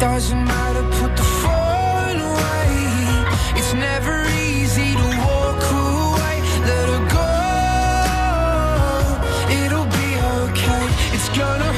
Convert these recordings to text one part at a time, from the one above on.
Doesn't matter, put the phone away. It's never easy to walk away, let her go. It'll be okay, it's gonna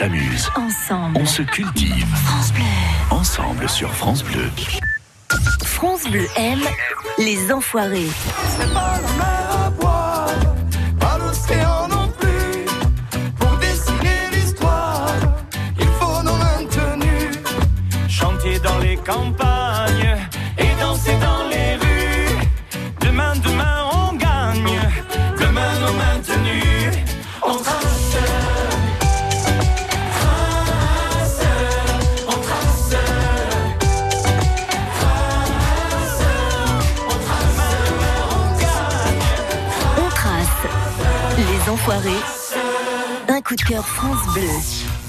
s'amuse. Ensemble. On se cultive. France Bleu. Ensemble sur France Bleu. France Bleu aime les enfoirés. C'est pas la Un coup de cœur France Bleu.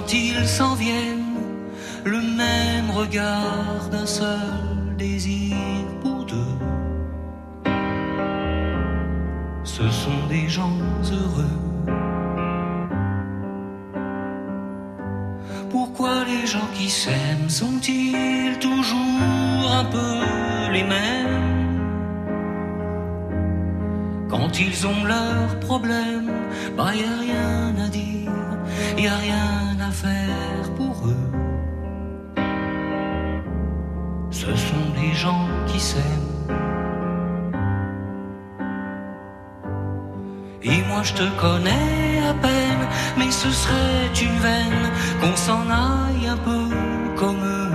Quand ils s'en viennent le même regard d'un seul désir pour deux. Ce sont des gens heureux. Pourquoi les gens qui s'aiment sont-ils toujours un peu les mêmes? Quand ils ont leurs problèmes, bah y a rien à dire, y a rien faire pour eux. Ce sont des gens qui s'aiment. Et moi je te connais à peine, mais ce serait une veine qu'on s'en aille un peu comme eux.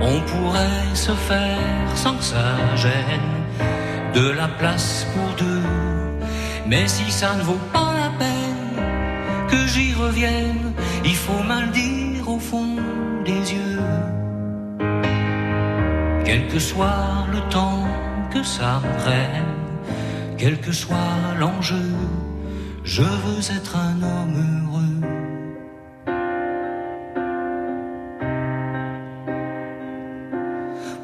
On pourrait se faire sans que ça gêne de la place pour deux. Mais si ça ne vaut pas que j'y revienne, il faut mal dire au fond des yeux. Quel que soit le temps que ça prenne, quel que soit l'enjeu, je veux être un homme heureux.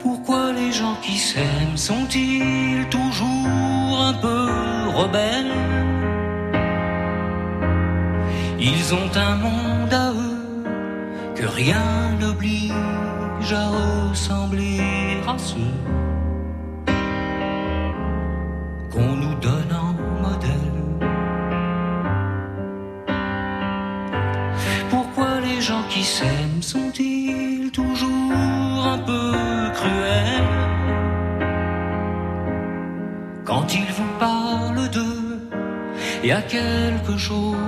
Pourquoi les gens qui s'aiment sont-ils toujours un peu rebelles? Ils ont un monde à eux que rien n'oblige à ressembler à ceux qu'on nous donne en modèle. Pourquoi les gens qui s'aiment sont-ils toujours un peu cruels? Quand ils vous parlent d'eux, il y a quelque chose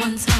one time.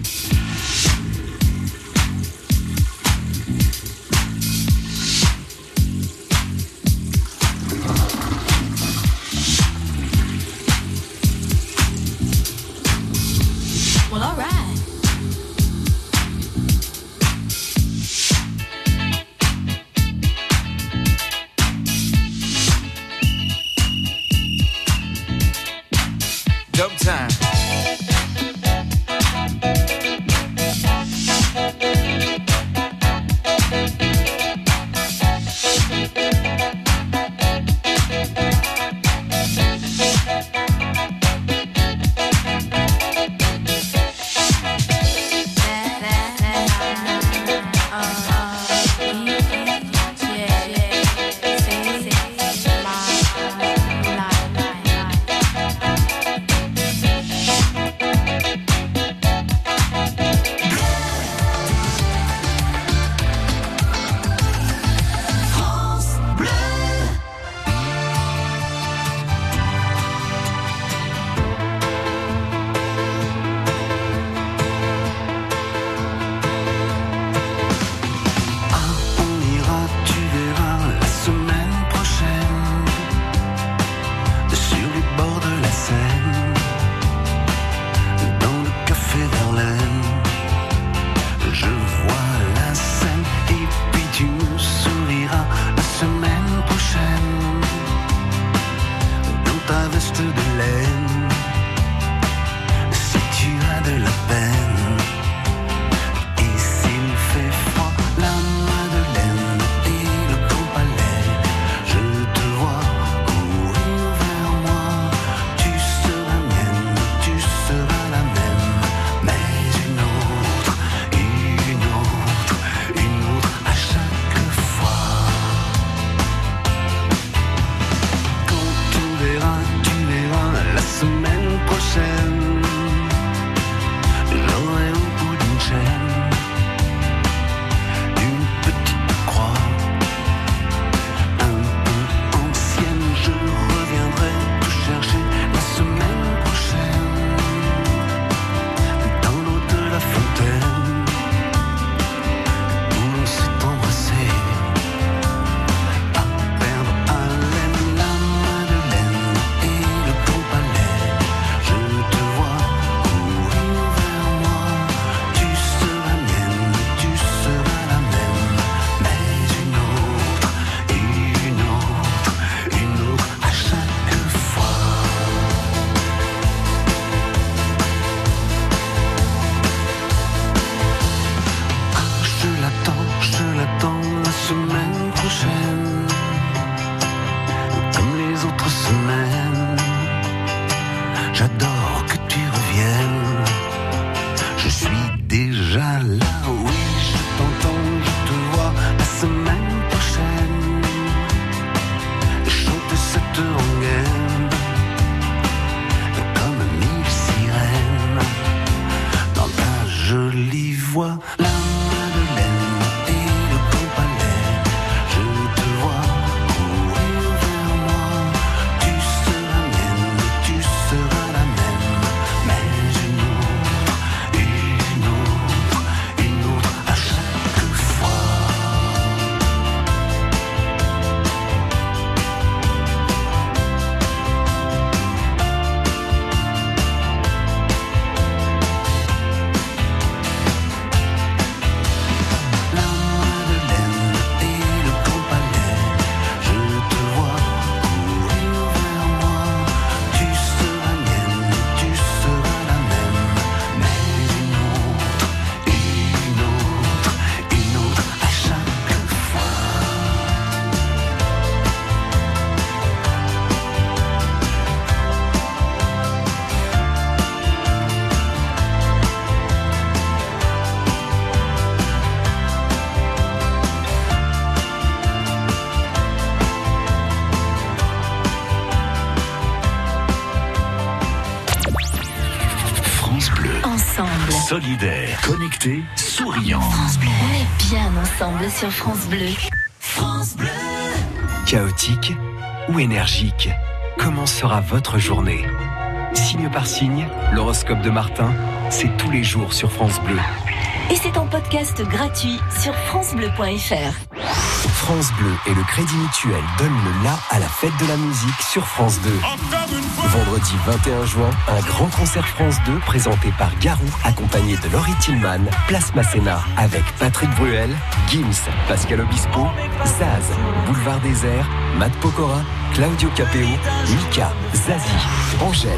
Ensemble sur France Bleu. France Bleu. Chaotique ou énergique Comment sera votre journée? Signe par signe, l'horoscope de Martin, c'est tous les jours sur France Bleu. Et c'est en podcast gratuit sur FranceBleu.fr. France Bleu et le Crédit Mutuel donnent le la à la fête de la musique sur France 2. Vendredi 21 juin, un grand concert France 2 présenté par Garou, accompagné de Laurie Tillman, Place Masséna, avec Patrick Bruel, Gims, Pascal Obispo, Zaz, Boulevard Désert, Matt Pokora, Claudio Capeo, Mika, Zazie, Angèle,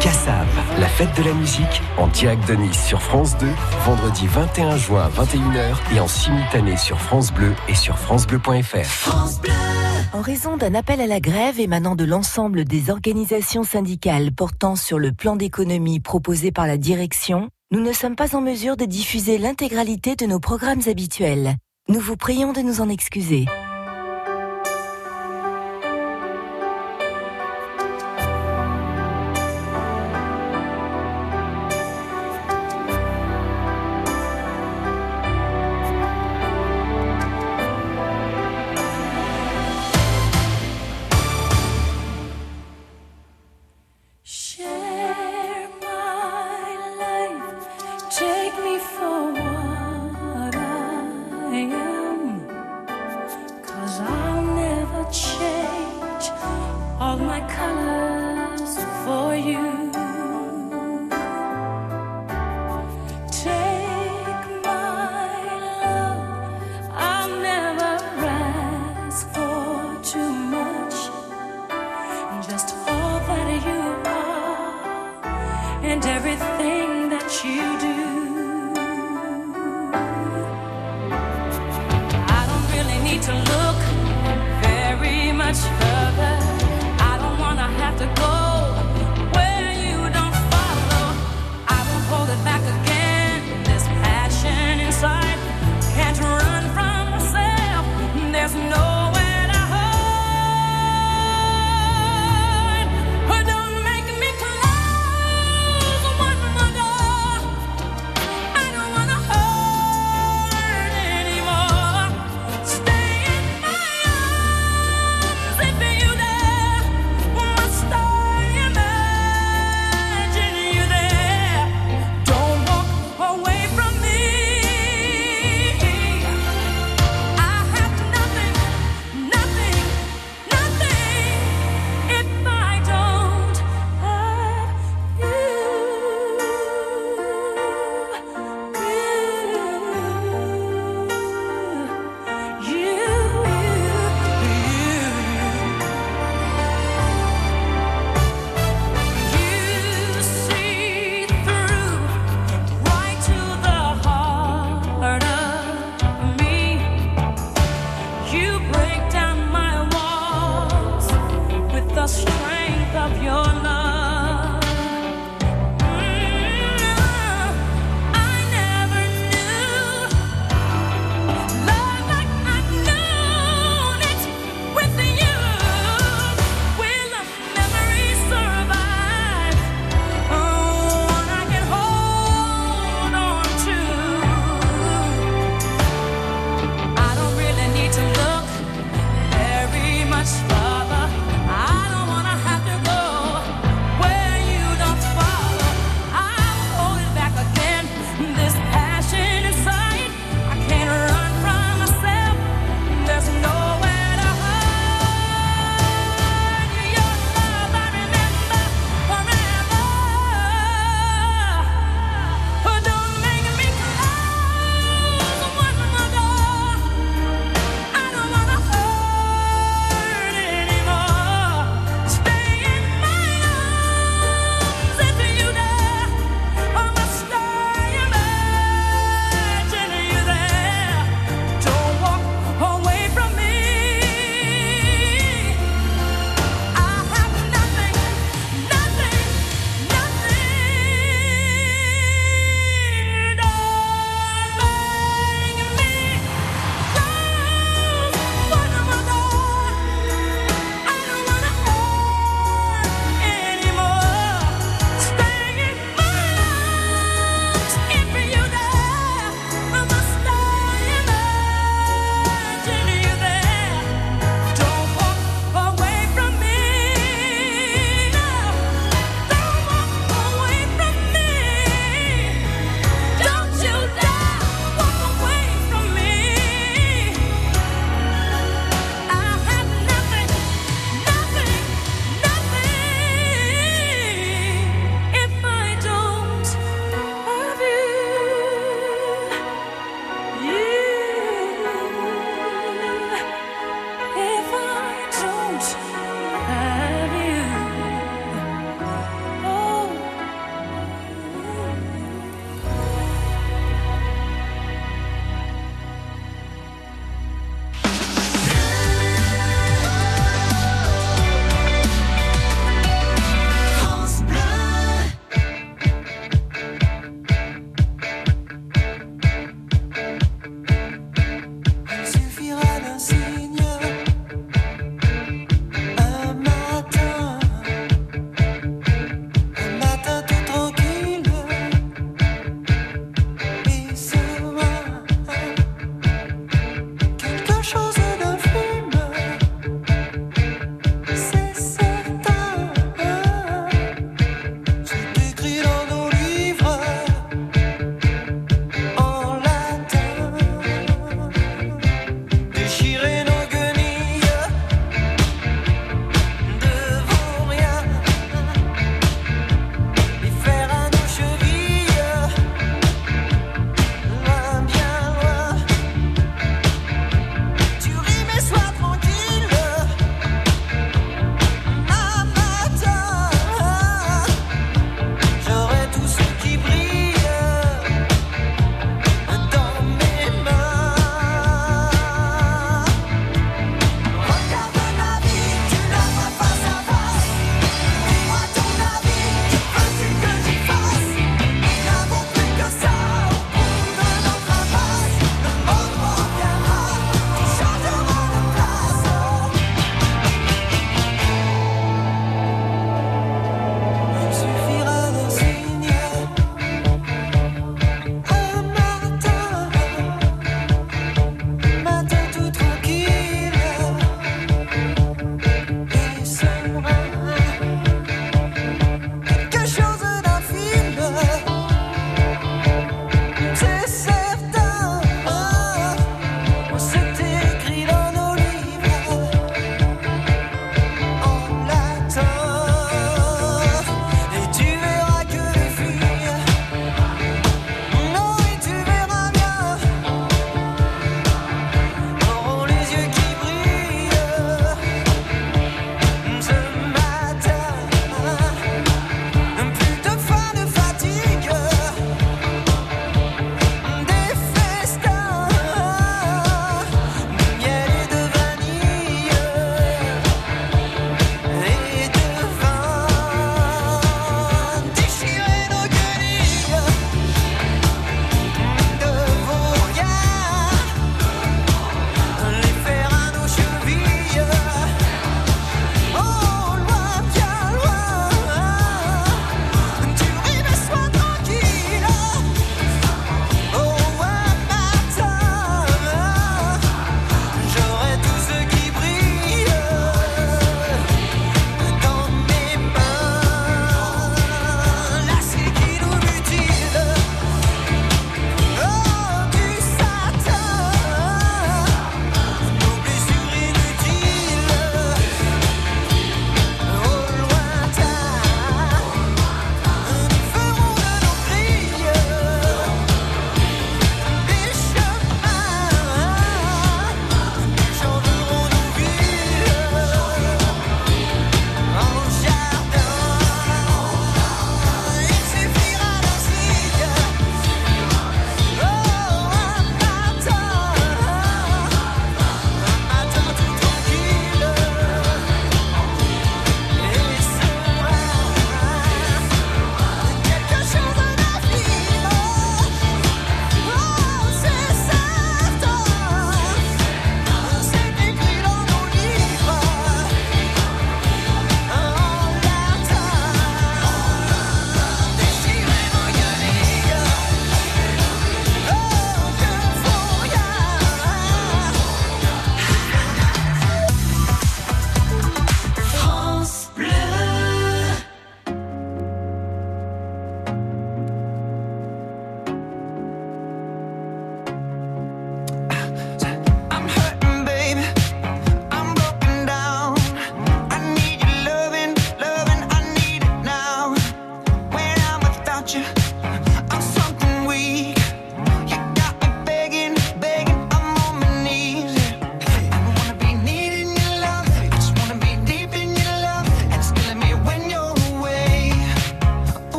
Cassav. La fête de la musique en direct de Nice sur France 2, vendredi 21 juin à 21h et en simultané sur France Bleu et sur francebleu.fr. En raison d'un appel à la grève émanant de l'ensemble des organisations syndicales portant sur le plan d'économie proposé par la direction, nous ne sommes pas en mesure de diffuser l'intégralité de nos programmes habituels. Nous vous prions de nous en excuser.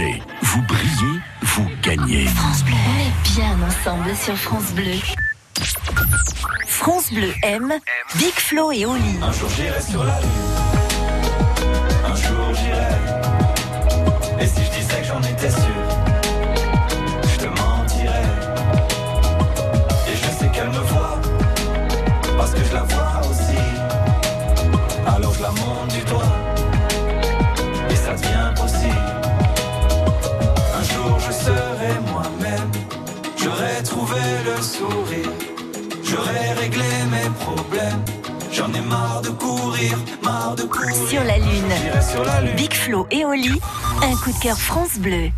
Vous brillez, vous gagnez. France Bleu. On est bien ensemble sur France Bleu. France Bleu M, M. Big Flo et Oli. Un jour j'irai sur la lune. Un jour j'irai. Et si je disais que j'en étais sûr, je te mentirais. Et je sais qu'elle me voit. Parce que je la vois. Sur la lune. Big Flo et Oli, un coup de cœur France Bleu.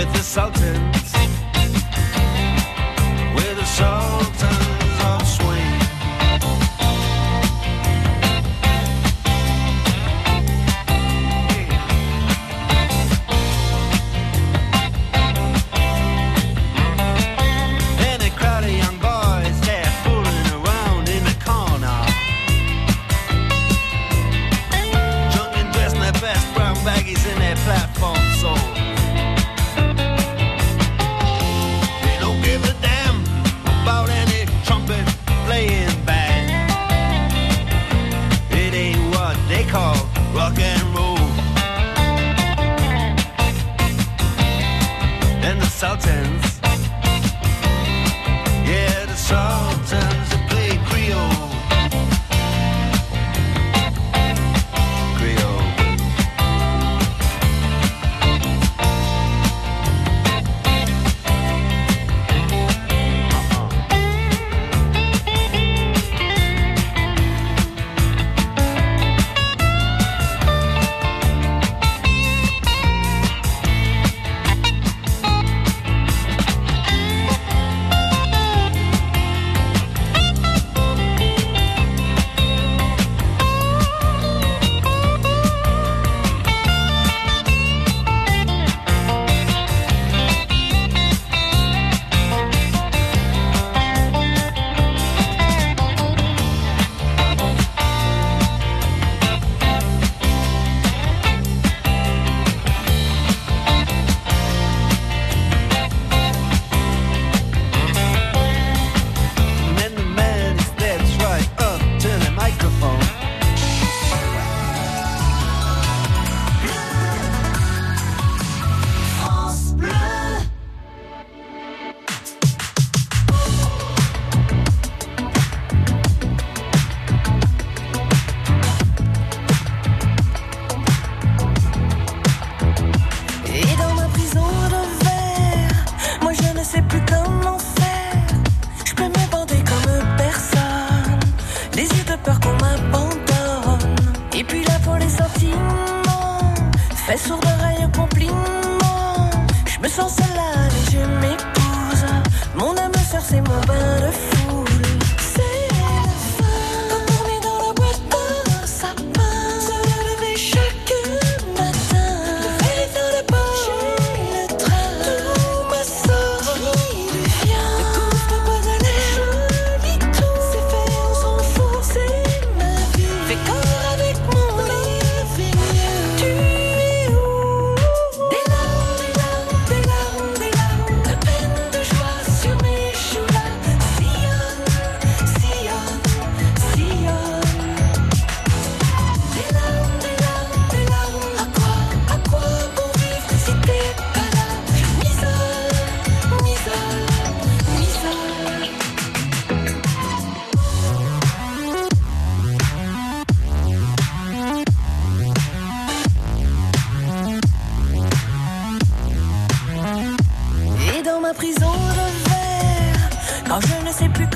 with the Sultans.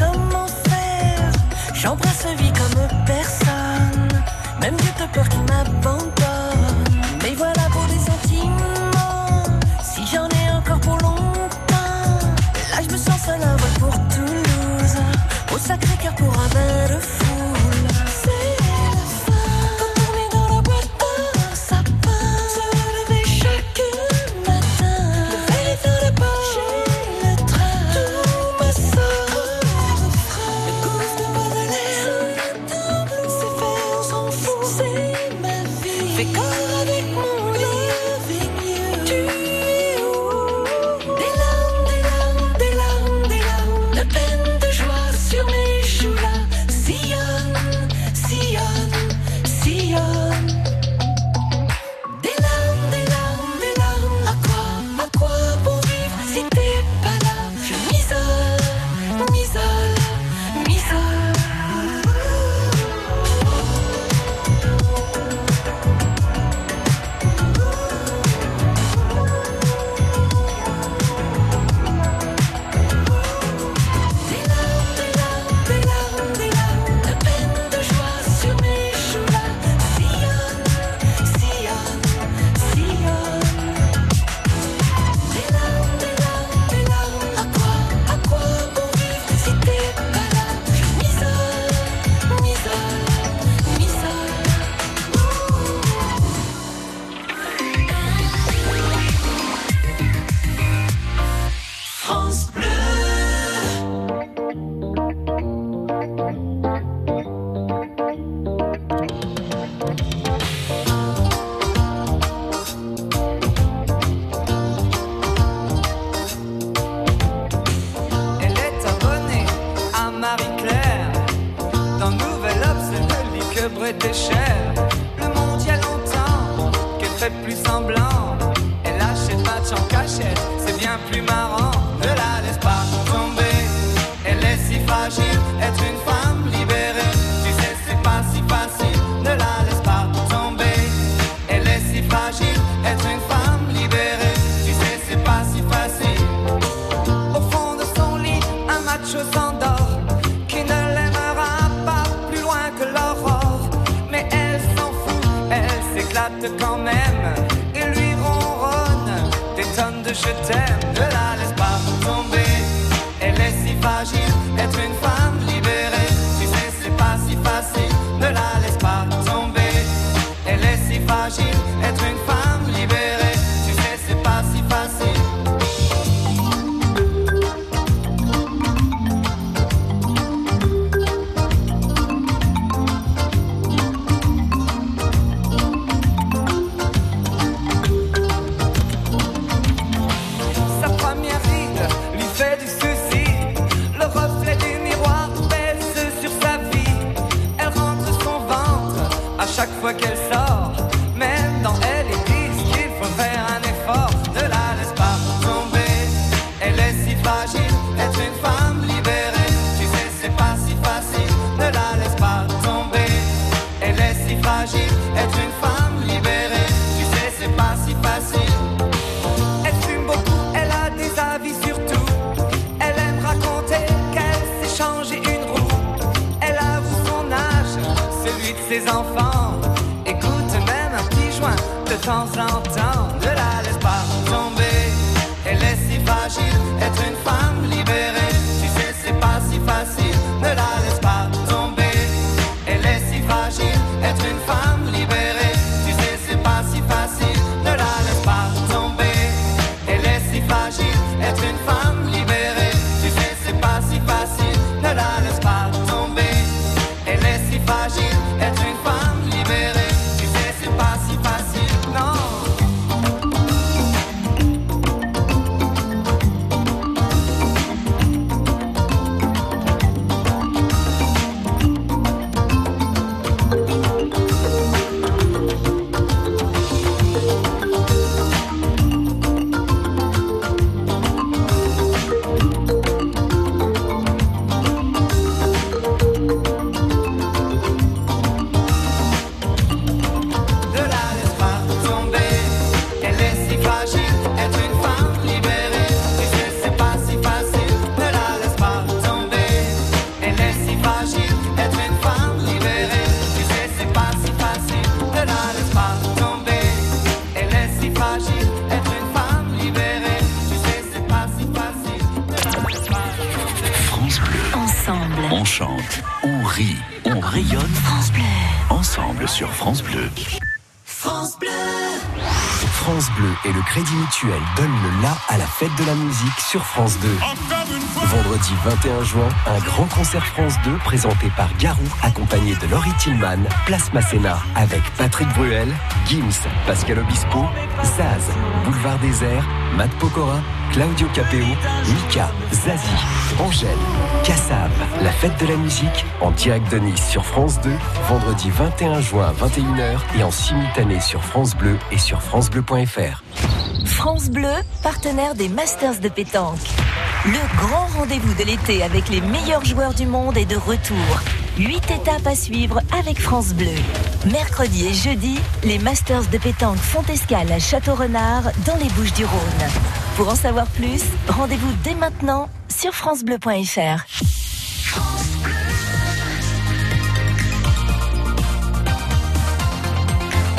Je Donnent le la à la fête de la musique sur France 2. Vendredi 21 juin, un grand concert France 2 présenté par Garou, accompagné de Laurie Tillman, Place Masséna, avec Patrick Bruel, Gims, Pascal Obispo, Zaz, Boulevard Désert, Matt Pokora, Claudio Capeo, Mika, Zazie, Angèle, Kassav. La fête de la musique en direct de Nice sur France 2, vendredi 21 juin à 21h et en simultané sur France Bleu et sur FranceBleu.fr. France Bleu, partenaire des Masters de pétanque. Le grand rendez-vous de l'été avec les meilleurs joueurs du monde est de retour. Huit étapes à suivre avec France Bleu. Mercredi et jeudi, les Masters de pétanque font escale à Château-Renard dans les Bouches-du-Rhône. Pour en savoir plus, rendez-vous dès maintenant sur francebleu.fr.